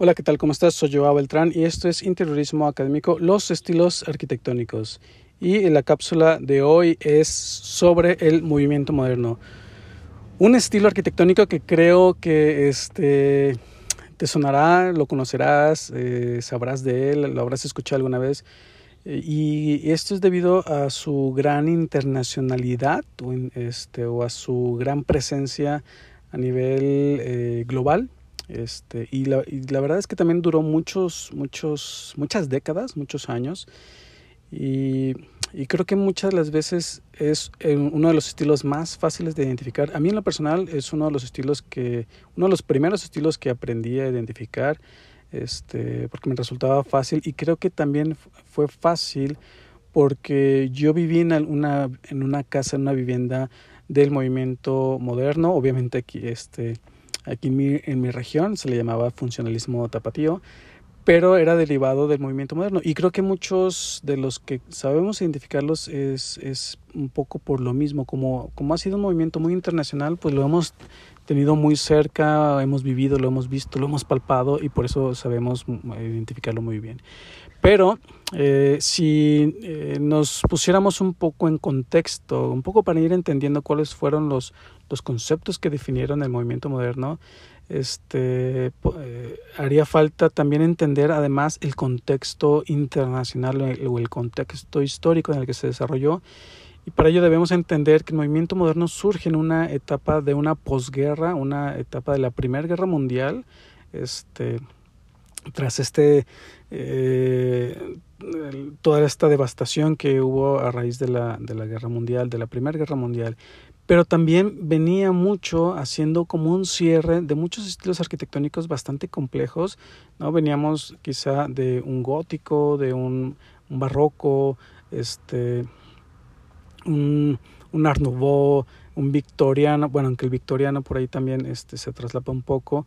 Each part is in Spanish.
Hola, ¿qué tal? ¿Cómo estás? Soy Joao Beltrán y esto es Interiorismo Académico, los estilos arquitectónicos. Y la cápsula de hoy es sobre el movimiento moderno. Un estilo arquitectónico que creo que este, te sonará, lo conocerás, eh, sabrás de él, lo habrás escuchado alguna vez. Y esto es debido a su gran internacionalidad o, este, a su gran presencia a nivel eh, global este, y, la, verdad es que también duró muchos, muchos, muchas décadas, muchos años. Y, creo que muchas de las veces es uno de los estilos más fáciles de identificar. A mí en lo personal es uno de los estilos que, uno de los primeros estilos que aprendí a identificar, este, porque me resultaba fácil y creo que también fue fácil porque yo viví en una, en una casa, en una vivienda del movimiento moderno, obviamente aquí este, Aquí en mi, en mi región se le llamaba funcionalismo tapatío, pero era derivado del movimiento moderno. Y creo que muchos de los que sabemos identificarlos es, es un poco por lo mismo. Como, como ha sido un movimiento muy internacional, pues lo hemos tenido muy cerca, hemos vivido, lo hemos visto, lo hemos palpado y por eso sabemos identificarlo muy bien. Pero eh, si eh, nos pusiéramos un poco en contexto, un poco para ir entendiendo cuáles fueron los, los conceptos que definieron el movimiento moderno, este, eh, haría falta también entender además el contexto internacional o el contexto histórico en el que se desarrolló. Y para ello debemos entender que el movimiento moderno surge en una etapa de una posguerra, una etapa de la Primera Guerra Mundial, este, tras este eh, toda esta devastación que hubo a raíz de la, de la guerra mundial, de la primera guerra mundial, pero también venía mucho haciendo como un cierre de muchos estilos arquitectónicos bastante complejos, ¿no? Veníamos quizá de un gótico, de un, barroco, este, un, un art un victoriano, bueno, aunque el victoriano por ahí también este, se traslapa un poco,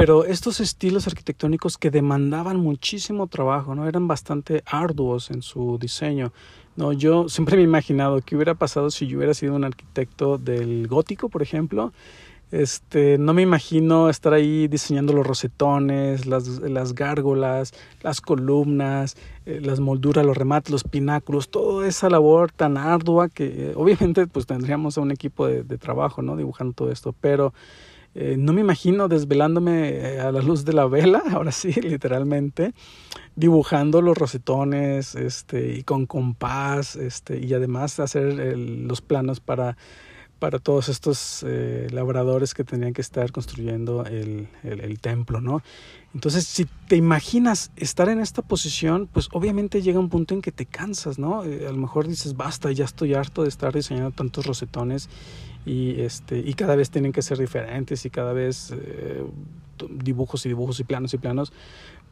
pero estos estilos arquitectónicos que demandaban muchísimo trabajo, ¿no? Eran bastante arduos en su diseño. No, yo siempre me he imaginado qué hubiera pasado si yo hubiera sido un arquitecto del gótico, por ejemplo. Este, no me imagino estar ahí diseñando los rosetones, las, las gárgolas, las columnas, eh, las molduras, los remates, los pináculos, toda esa labor tan ardua que eh, obviamente pues tendríamos a un equipo de, de trabajo, ¿no? Dibujando todo esto, pero eh, no me imagino desvelándome eh, a la luz de la vela, ahora sí, literalmente, dibujando los rosetones este, y con compás este, y además hacer los planos para, para todos estos eh, labradores que tenían que estar construyendo el, el, el, templo, ¿no? Entonces, si te imaginas estar en esta posición, pues obviamente llega un punto en que te cansas, ¿no? a lo mejor dices, basta, ya estoy harto de estar diseñando tantos rosetones y, este, y cada vez tienen que ser diferentes y cada vez eh, dibujos y dibujos y planos y planos,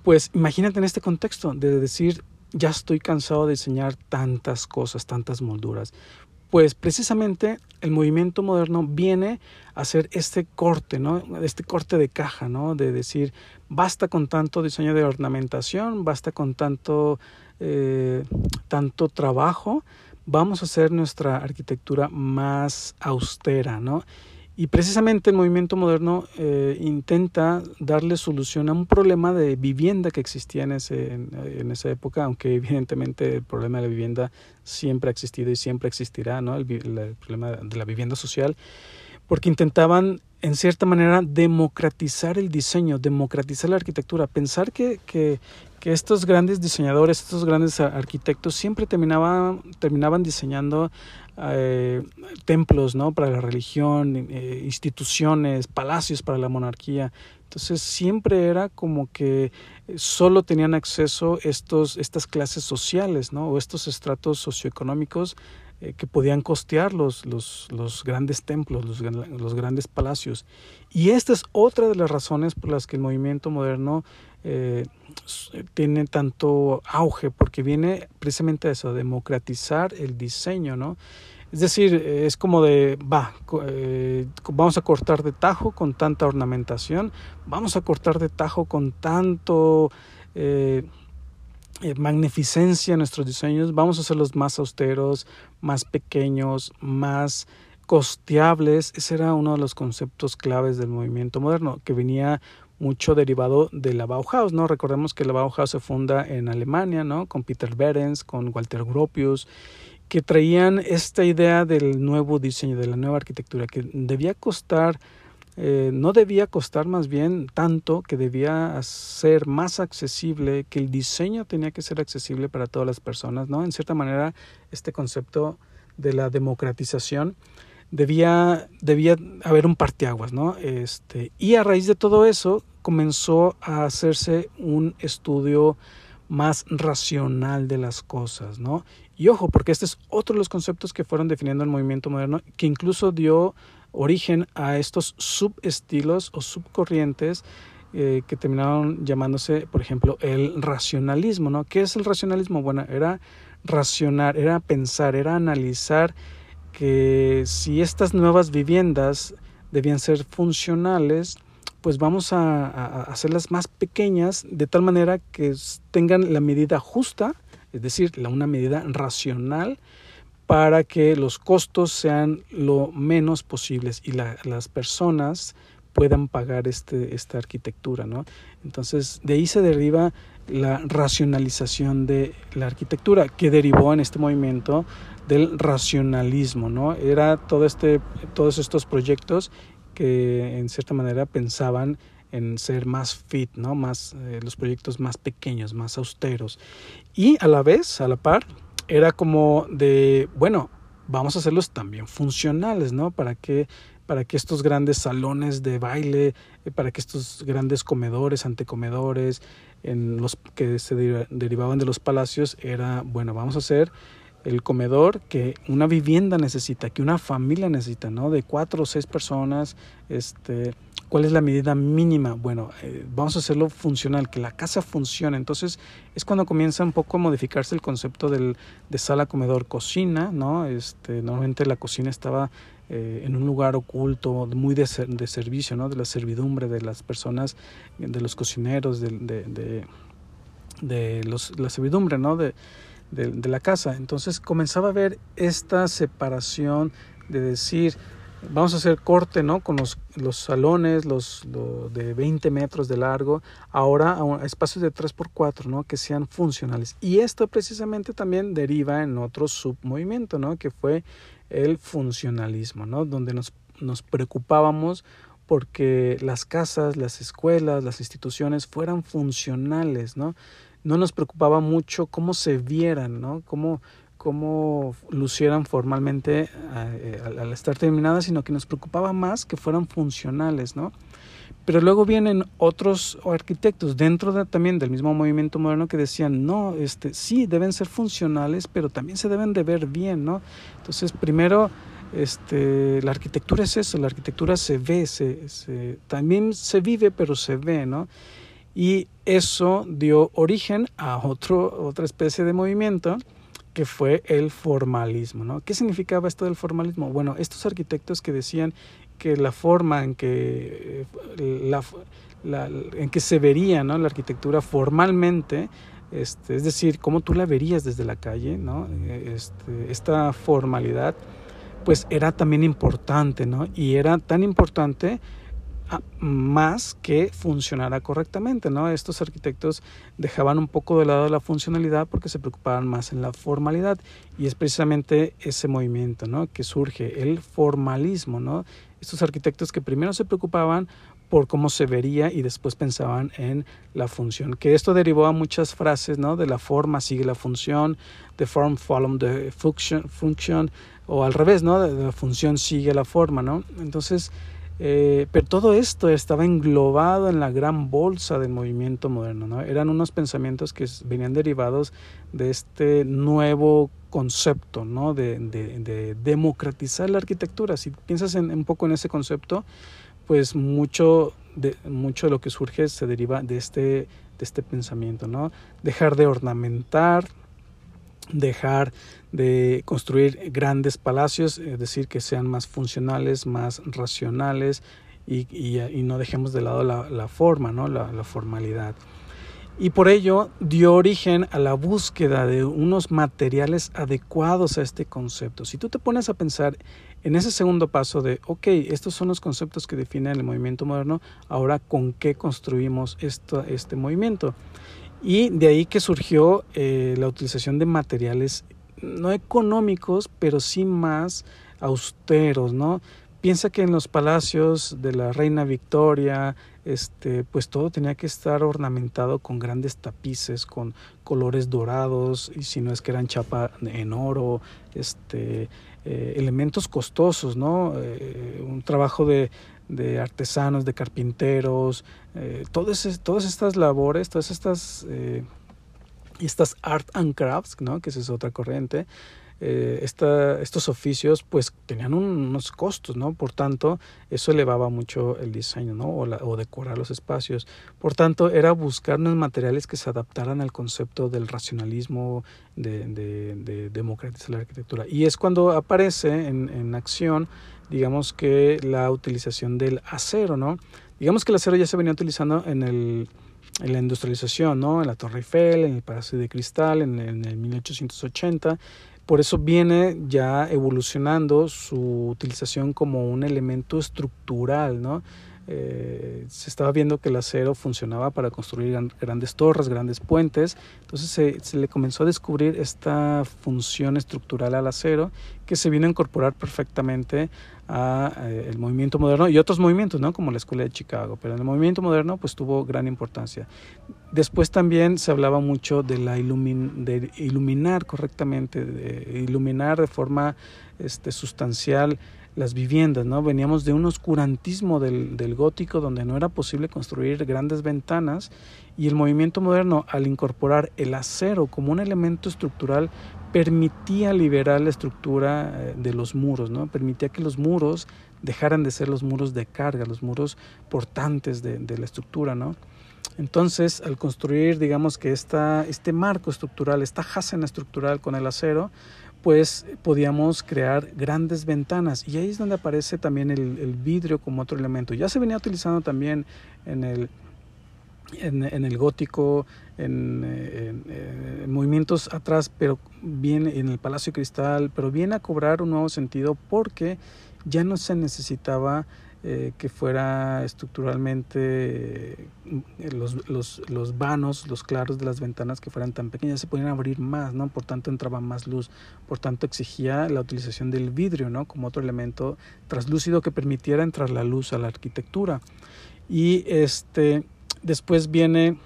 pues imagínate en este contexto de decir, ya estoy cansado de diseñar tantas cosas, tantas molduras. Pues precisamente el movimiento moderno viene a hacer este corte, ¿no? Este corte de caja, ¿no? De decir, basta con tanto diseño de ornamentación, basta con tanto, eh, tanto trabajo, vamos a hacer nuestra arquitectura más austera, ¿no? Y precisamente el movimiento moderno eh, intenta darle solución a un problema de vivienda que existía en, ese, en, esa época, aunque evidentemente el problema de la vivienda siempre ha existido y siempre existirá, ¿no? el, el problema de la vivienda social, porque intentaban en cierta manera democratizar el diseño, democratizar la arquitectura, pensar que, que, que estos grandes diseñadores, estos grandes arquitectos siempre terminaban, terminaban diseñando eh, templos ¿no? para la religión, eh, instituciones, palacios para la monarquía. Entonces siempre era como que solo tenían acceso estos, estas clases sociales ¿no? o estos estratos socioeconómicos eh, que podían costear los, los, los grandes templos, los, los, grandes palacios. Y esta es otra de las razones por las que el movimiento moderno eh, tiene tanto auge, porque viene precisamente a eso, democratizar el diseño, ¿no? Es decir, es como de, va, eh, vamos a cortar de tajo con tanta ornamentación, vamos a cortar de tajo con tanto... Eh, eh, magnificencia en nuestros diseños, vamos a hacerlos más austeros, más pequeños, más costeables. Ese era uno de los conceptos claves del movimiento moderno, que venía mucho derivado de la Bauhaus, ¿no? Recordemos que la Bauhaus se funda en Alemania, ¿no? Con Peter Behrens, con Walter Gropius, que traían esta idea del nuevo diseño, de la nueva arquitectura, que debía costar, eh, no debía costar más bien tanto, que debía ser más accesible, que el diseño tenía que ser accesible para todas las personas, ¿no? En cierta manera, este concepto de la democratización debía, debía haber un parteaguas, ¿no? Este, y a raíz de todo eso comenzó a hacerse un estudio más racional de las cosas, ¿no? Y ojo, porque este es otro de los conceptos que fueron definiendo el movimiento moderno, que incluso dio origen a estos subestilos o subcorrientes eh, que terminaron llamándose, por ejemplo, el racionalismo, ¿no? ¿Qué es el racionalismo? Bueno, era racionar, era pensar, era analizar que si estas nuevas viviendas debían ser funcionales, pues vamos a, hacerlas más pequeñas de tal manera que tengan la medida justa, es decir, una medida racional para que los costos sean lo menos posibles y las personas puedan pagar este, esta arquitectura, ¿no? Entonces, de ahí se deriva la racionalización de la arquitectura, que derivó en este movimiento del racionalismo, ¿no? Era todo este, todos estos proyectos que en cierta manera pensaban en ser más fit, ¿no? Más, eh, los proyectos más pequeños, más austeros. Y a la vez, a la par, era como de, bueno, vamos a hacerlos también funcionales, ¿no? Para que para que estos grandes salones de baile, eh, para que estos grandes comedores, antecomedores, en los que se derivaban de los palacios, era, bueno, vamos a hacer el comedor que una vivienda necesita, que una familia necesita, ¿no? De cuatro o seis personas, este, ¿cuál es la medida mínima? Bueno, eh, vamos a hacerlo funcional, que la casa funcione. Entonces es cuando comienza un poco a modificarse el concepto del, de sala, comedor, cocina, ¿no? Este, normalmente la cocina estaba eh, en un lugar oculto, muy de, de, servicio, ¿no? De la servidumbre de las personas, de los cocineros, de, de, de los, la servidumbre, ¿no? De, de, la casa. Entonces comenzaba a ver esta separación de decir, vamos a hacer corte ¿no? con los, los salones los, de 20 metros de largo, ahora a, espacios de 3x4 ¿no? que sean funcionales. Y esto precisamente también deriva en otro submovimiento, ¿no? que fue el funcionalismo, ¿no? donde nos, nos preocupábamos porque las casas, las escuelas, las instituciones fueran funcionales, ¿no? No nos preocupaba mucho cómo se vieran, ¿no? Cómo, cómo lucieran formalmente eh, al, estar terminadas, sino que nos preocupaba más que fueran funcionales, ¿no? Pero luego vienen otros arquitectos dentro de, también del mismo movimiento moderno que decían, no, este, sí, deben ser funcionales, pero también se deben de ver bien, ¿no? Entonces, primero, este, la arquitectura es eso, la arquitectura se ve, se, también se vive, pero se ve, ¿no? Y eso dio origen a otro, otra especie de movimiento que fue el formalismo. ¿no? ¿Qué significaba esto del formalismo? Bueno, estos arquitectos que decían que la forma en que, la, en que se vería ¿no? la arquitectura formalmente, este, es decir, cómo tú la verías desde la calle, ¿no? Este, esta formalidad, pues era también importante, ¿no? Y era tan importante más que funcionara correctamente, ¿no? Estos arquitectos dejaban un poco de lado la funcionalidad porque se preocupaban más en la formalidad y es precisamente ese movimiento, ¿no? Que surge el formalismo, ¿no? Estos arquitectos que primero se preocupaban por cómo se vería y después pensaban en la función. Que esto derivó a muchas frases, ¿no? De la forma sigue la función, the form follows the function, function o al revés, ¿no? De la función sigue la forma, ¿no? Entonces, eh, pero todo esto estaba englobado en la gran bolsa del movimiento moderno. ¿no? Eran unos pensamientos que venían derivados de este nuevo concepto ¿no? de, de, democratizar la arquitectura. Si piensas en, un poco en ese concepto, pues mucho de, mucho de lo que surge se deriva de este, de este pensamiento. ¿no? Dejar de ornamentar, dejar de construir grandes palacios, es decir, que sean más funcionales, más racionales y, y, no dejemos de lado la, la forma, ¿no? La, la, formalidad. Y por ello dio origen a la búsqueda de unos materiales adecuados a este concepto. Si tú te pones a pensar en ese segundo paso de, ok, estos son los conceptos que definen el movimiento moderno, ahora con qué construimos esto, este movimiento. Y de ahí que surgió eh, la utilización de materiales no económicos, pero sí más austeros, ¿no? Piensa que en los palacios de la reina Victoria, este, pues todo tenía que estar ornamentado con grandes tapices, con colores dorados, y si no es que eran chapa en oro, este, eh, elementos costosos, ¿no? Eh, un trabajo de, de, artesanos, de carpinteros, eh, todas, todas estas labores, todas estas, estas art and crafts, ¿no? Que esa es otra corriente, eh, estos oficios pues tenían unos costos, ¿no? Por tanto, eso elevaba mucho el diseño, ¿no? O, decorar los espacios. Por tanto, era buscar unos materiales que se adaptaran al concepto del racionalismo, de, de, democratizar la arquitectura. Y es cuando aparece en, en acción, digamos que la utilización del acero, ¿no? Digamos que el acero ya se venía utilizando en el en la industrialización, ¿no? En la Torre Eiffel, en el Palacio de Cristal, en, en el 1880, por eso viene ya evolucionando su utilización como un elemento estructural, ¿no? Eh, se estaba viendo que el acero funcionaba para construir grandes torres, grandes puentes, entonces se, le comenzó a descubrir esta función estructural al acero que se vino a incorporar perfectamente a eh, el movimiento moderno y otros movimientos, ¿no? como la Escuela de Chicago, pero en el movimiento moderno pues tuvo gran importancia. Después también se hablaba mucho de iluminar correctamente, de iluminar de forma este, sustancial las viviendas, ¿no? Veníamos de un oscurantismo del, del, gótico donde no era posible construir grandes ventanas y el movimiento moderno al incorporar el acero como un elemento estructural permitía liberar la estructura eh, de los muros, ¿no? Permitía que los muros dejaran de ser los muros de carga, los muros portantes de, la estructura, ¿no? Entonces, al construir, digamos que esta, este marco estructural, esta jasena estructural con el acero, pues podíamos crear grandes ventanas y ahí es donde aparece también el, vidrio como otro elemento. Ya se venía utilizando también en el, en, el gótico, en, movimientos atrás, pero bien en el Palacio Cristal, pero viene a cobrar un nuevo sentido porque ya no se necesitaba eh, que fuera estructuralmente eh, los, los, los, vanos, los claros de las ventanas que fueran tan pequeñas, se podían abrir más, ¿no? Por tanto entraba más luz, por tanto exigía la utilización del vidrio, ¿no? Como otro elemento translúcido que permitiera entrar la luz a la arquitectura. Y este, después viene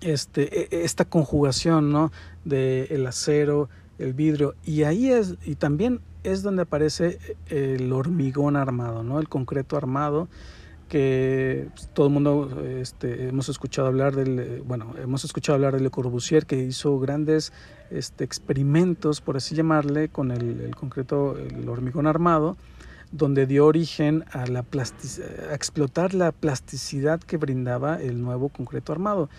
este, e, e, esta conjugación, ¿no? De el acero, el vidrio, y ahí es, y también es donde aparece eh, el hormigón armado, ¿no? El concreto armado que pues, todo el mundo este, hemos escuchado hablar del eh, bueno hemos escuchado hablar de Le Corbusier que hizo grandes este, experimentos por así llamarle con el, concreto el hormigón armado donde dio origen a la explotar la plasticidad que brindaba el nuevo concreto armado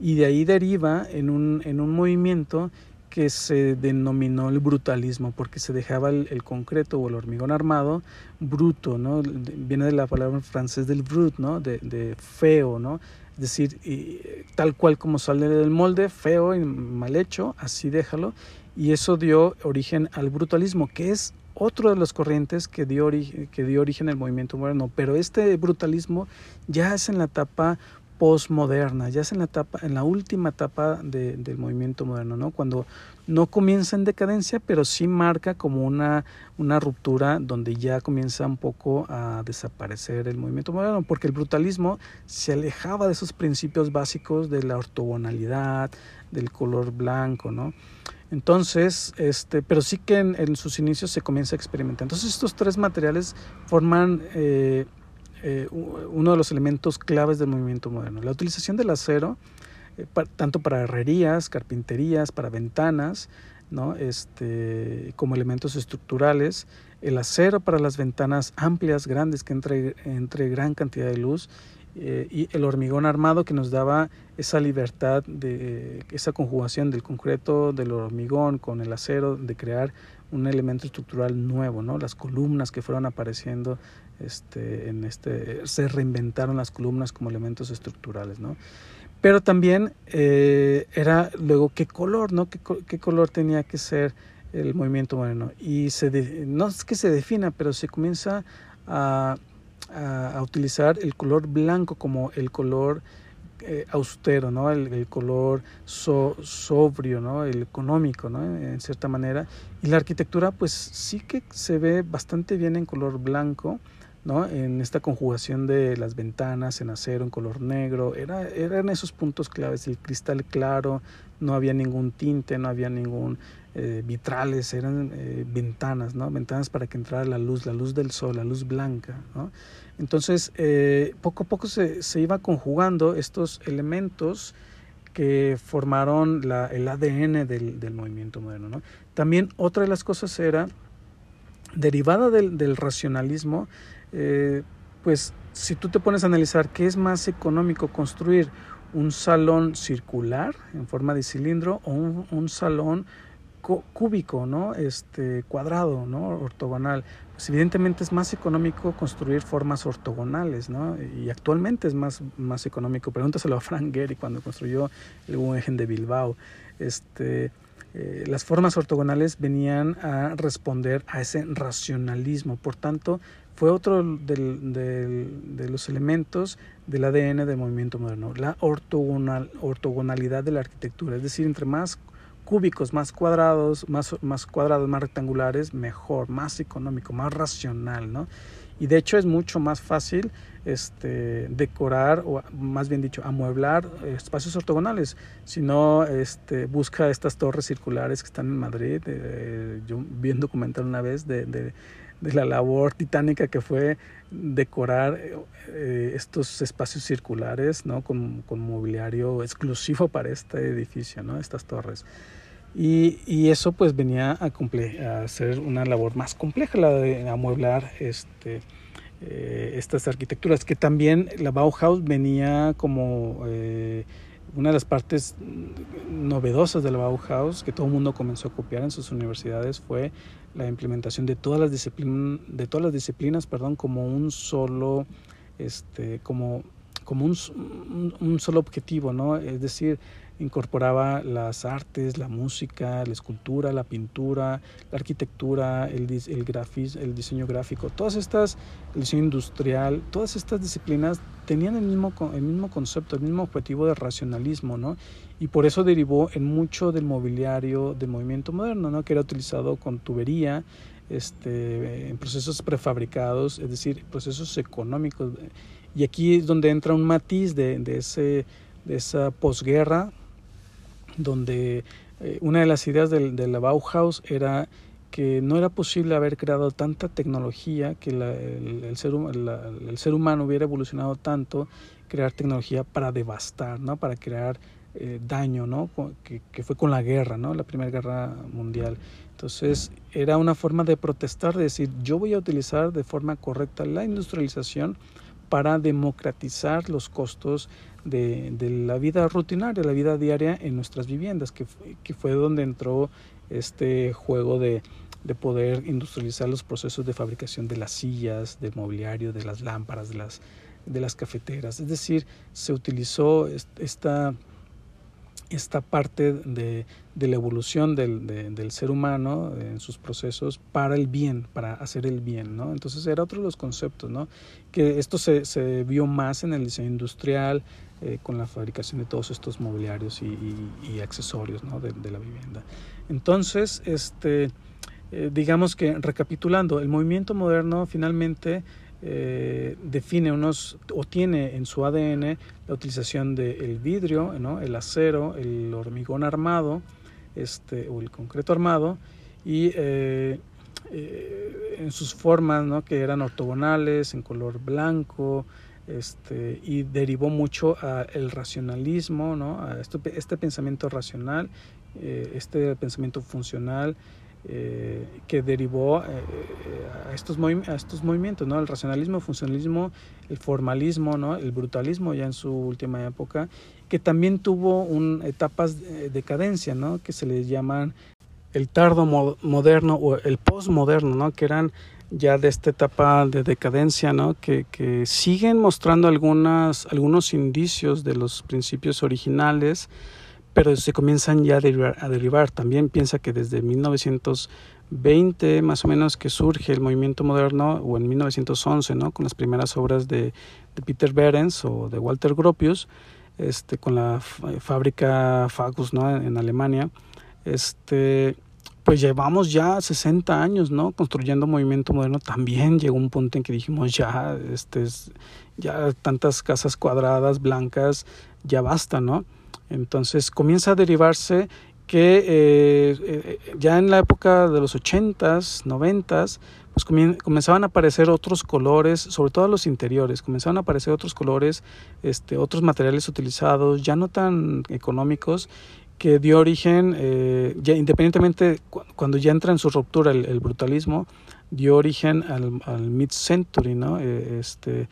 y de ahí deriva en un, en un movimiento que se denominó el brutalismo, porque se dejaba el, concreto o el hormigón armado bruto, ¿no? Viene de la palabra en francés del brut, ¿no? De, feo, ¿no? Es decir, tal cual como sale del molde, feo y mal hecho, así déjalo. Y eso dio origen al brutalismo, que es otro de las corrientes que dio, que dio origen al movimiento moderno. Pero este brutalismo ya es en la etapa postmoderna, ya es en la etapa, en la última etapa de, del movimiento moderno, ¿no? Cuando no comienza en decadencia, pero sí marca como una, una ruptura donde ya comienza un poco a desaparecer el movimiento moderno, porque el brutalismo se alejaba de esos principios básicos de la ortogonalidad, del color blanco, ¿no? Entonces, este, pero sí que en, sus inicios se comienza a experimentar. Entonces, estos tres materiales forman eh, eh, uno de los elementos claves del movimiento moderno. La utilización del acero, eh, tanto para herrerías, carpinterías, para ventanas, ¿no? este, como elementos estructurales, el acero para las ventanas amplias, grandes, que entre, entre gran cantidad de luz, eh, y el hormigón armado que nos daba esa libertad de esa conjugación del concreto, del hormigón con el acero, de crear un elemento estructural nuevo, ¿no? Las columnas que fueron apareciendo este, en este, se reinventaron las columnas como elementos estructurales, ¿no? Pero también eh, era luego qué color, ¿no? ¿Qué, color tenía que ser el movimiento moderno. Y se no es que se defina, pero se comienza a, a, utilizar el color blanco como el color eh, austero, ¿no? El, color sobrio, ¿no? El económico, ¿no? En cierta manera. Y la arquitectura, pues sí que se ve bastante bien en color blanco, ¿no? En esta conjugación de las ventanas en acero, en color negro. Era, eran esos puntos claves, el cristal claro, no había ningún tinte, no había ningún eh, vitrales, eran eh, ventanas, ¿no? Ventanas para que entrara la luz, la luz del sol, la luz blanca. Entonces, eh, poco a poco se, se, iba conjugando estos elementos que formaron la, el ADN del, del, movimiento moderno, ¿no? También otra de las cosas era, derivada del, del racionalismo, pues si tú te pones a analizar qué es más económico construir un salón circular en forma de cilindro o un, salón cúbico, ¿no? Este cuadrado, ¿no? Ortogonal. Pues evidentemente es más económico construir formas ortogonales, ¿no? Y actualmente es más, más económico. Pregúntaselo a Frank Gehry cuando construyó el Guggenheim de Bilbao. Este, eh, las formas ortogonales venían a responder a ese racionalismo. Por tanto, fue otro de los elementos del ADN del movimiento moderno, la ortogonal, ortogonalidad de la arquitectura, es decir, entre más cúbicos, más cuadrados, más, más cuadrados, más rectangulares, mejor, más económico, más racional, ¿no? Y de hecho es mucho más fácil este, decorar, o más bien dicho, amueblar espacios ortogonales. Si no, este, busca estas torres circulares que están en Madrid. Eh, yo vi un documental una vez de, de de la labor titánica que fue decorar eh, estos espacios circulares ¿no? con, con, mobiliario exclusivo para este edificio, ¿no? estas torres. Y, y eso pues venía a, a, hacer una labor más compleja, la de amueblar este, eh, estas arquitecturas, que también la Bauhaus venía como... Eh, una de las partes novedosas de la Bauhaus que todo el mundo comenzó a copiar en sus universidades fue la implementación de todas las disciplinas, de todas las disciplinas, perdón, como un solo, este, como, como un, un, solo objetivo, ¿no? Es decir, incorporaba las artes, la música, la escultura, la pintura, la arquitectura, el, el, grafis, el diseño gráfico, todas estas, el diseño industrial, todas estas disciplinas tenían el mismo, el mismo concepto, el mismo objetivo de racionalismo, ¿no? Y por eso derivó en mucho del mobiliario del movimiento moderno, ¿no? Que era utilizado con tubería, este, en procesos prefabricados, es decir, procesos económicos. Y aquí es donde entra un matiz de, de, ese, de esa posguerra donde eh, una de las ideas de, la Bauhaus era que no era posible haber creado tanta tecnología, que el, ser, el, ser, humano hubiera evolucionado tanto, crear tecnología para devastar, ¿no? para crear eh, daño, ¿no? Que, que, fue con la guerra, ¿no? la Primera Guerra Mundial. Entonces era una forma de protestar, de decir, yo voy a utilizar de forma correcta la industrialización para democratizar los costos de, la vida rutinaria, la vida diaria en nuestras viviendas, que, fue donde entró este juego de, de, poder industrializar los procesos de fabricación de las sillas, del mobiliario, de las lámparas, de las cafeteras. Es decir, se utilizó esta esta parte de, de la evolución del, del, ser humano en sus procesos para el bien, para hacer el bien, ¿no? Entonces era otro de los conceptos, ¿no? Que esto se, se vio más en el diseño industrial, eh, con la fabricación de todos estos mobiliarios y, accesorios, ¿no? de, de, la vivienda. Entonces, este, eh, digamos que recapitulando, el movimiento moderno finalmente eh, define unos o tiene en su ADN la utilización del vidrio, ¿no? el acero, el hormigón armado este, o el concreto armado y eh, eh, en sus formas ¿no? que eran ortogonales, en color blanco, este, y derivó mucho al racionalismo, ¿no? a este, este pensamiento racional, este pensamiento funcional eh, que derivó eh, a, estos a estos movimientos, ¿no? El racionalismo, el funcionalismo, el formalismo, ¿no? El brutalismo ya en su última época, que también tuvo un, etapas de decadencia, ¿no? Que se les llaman el tardo moderno o el postmoderno, ¿no? Que eran ya de esta etapa de decadencia, ¿no? Que, que siguen mostrando algunas, algunos indicios de los principios originales, pero se comienzan ya a derivar, a derivar. También piensa que desde 1920 más o menos que surge el movimiento moderno, o en 1911, ¿no? con las primeras obras de, de Peter Behrens o de Walter Gropius, este, con la fábrica Fagus ¿no? en, en Alemania. Este, pues llevamos ya 60 años, ¿no? Construyendo movimiento moderno. También llegó un punto en que dijimos, ya, este, ya tantas casas cuadradas, blancas, ya basta, ¿no? Entonces comienza a derivarse que eh, eh, ya en la época de los 80s, 90s, pues comenzaban a aparecer otros colores, sobre todo los interiores, comenzaban a aparecer otros colores, este, otros materiales utilizados, ya no tan económicos, que dio origen, eh, independientemente cuando ya entra en su ruptura el, brutalismo, dio origen al, al mid-century, ¿no? Eh, este,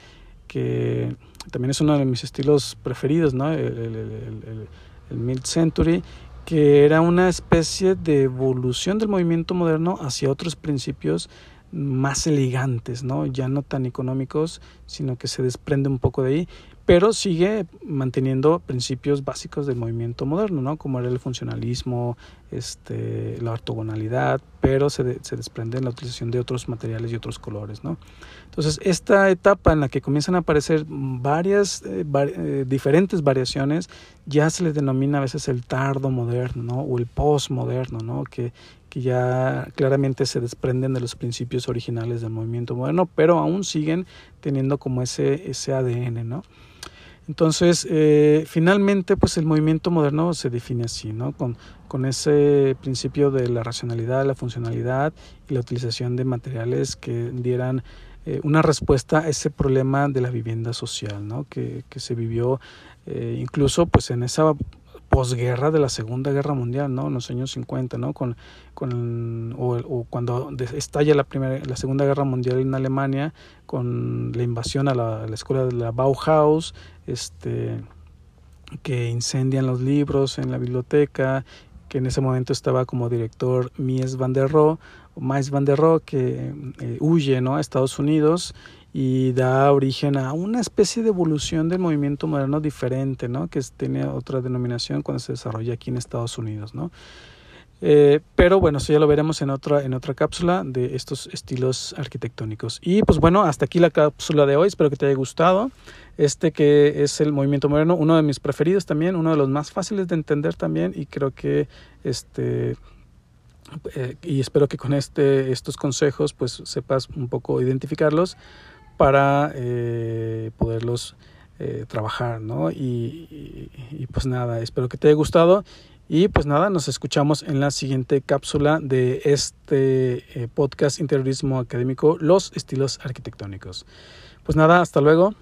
que también es uno de mis estilos preferidos, ¿no? el, el mid-century, que era una especie de evolución del movimiento moderno hacia otros principios más elegantes, ¿no? ya no tan económicos, sino que se desprende un poco de ahí pero sigue manteniendo principios básicos del movimiento moderno, ¿no? como era el funcionalismo, este, la ortogonalidad, pero se, se desprende en la utilización de otros materiales y otros colores. ¿no? Entonces, esta etapa en la que comienzan a aparecer varias, eh, eh, diferentes variaciones, ya se le denomina a veces el tardo moderno ¿no? o el postmoderno, ¿no? que, que ya claramente se desprenden de los principios originales del movimiento moderno, pero aún siguen teniendo como ese, ese ADN, ¿no? Entonces, eh, finalmente, pues el movimiento moderno se define así, ¿no? Con, con ese principio de la racionalidad, la funcionalidad y la utilización de materiales que dieran eh, una respuesta a ese problema de la vivienda social, ¿no? Que, que se vivió eh, incluso, pues, en esa posguerra de la Segunda Guerra Mundial, ¿no? En los años 50, ¿no? Con, con o, o, cuando estalla la, primera, la Segunda Guerra Mundial en Alemania, con la invasión a la, a la escuela de la Bauhaus, este, que incendian los libros en la biblioteca, que en ese momento estaba como director Mies van der Rohe, Mies van der Rohe, que eh, huye ¿no? a Estados Unidos y da origen a una especie de evolución del movimiento moderno diferente, ¿no? que tiene otra denominación cuando se desarrolla aquí en Estados Unidos. ¿no? Eh, pero bueno, eso ya lo veremos en otra, en otra cápsula de estos estilos arquitectónicos. Y pues bueno, hasta aquí la cápsula de hoy, espero que te haya gustado. Este que es el movimiento moderno, uno de mis preferidos también, uno de los más fáciles de entender también y creo que este eh, y espero que con este estos consejos pues sepas un poco identificarlos para eh, poderlos trabajar, ¿no? Y, pues nada, espero que te haya gustado y pues nada, nos escuchamos en la siguiente cápsula de este eh, podcast Interiorismo Académico, los estilos arquitectónicos. Pues nada, hasta luego.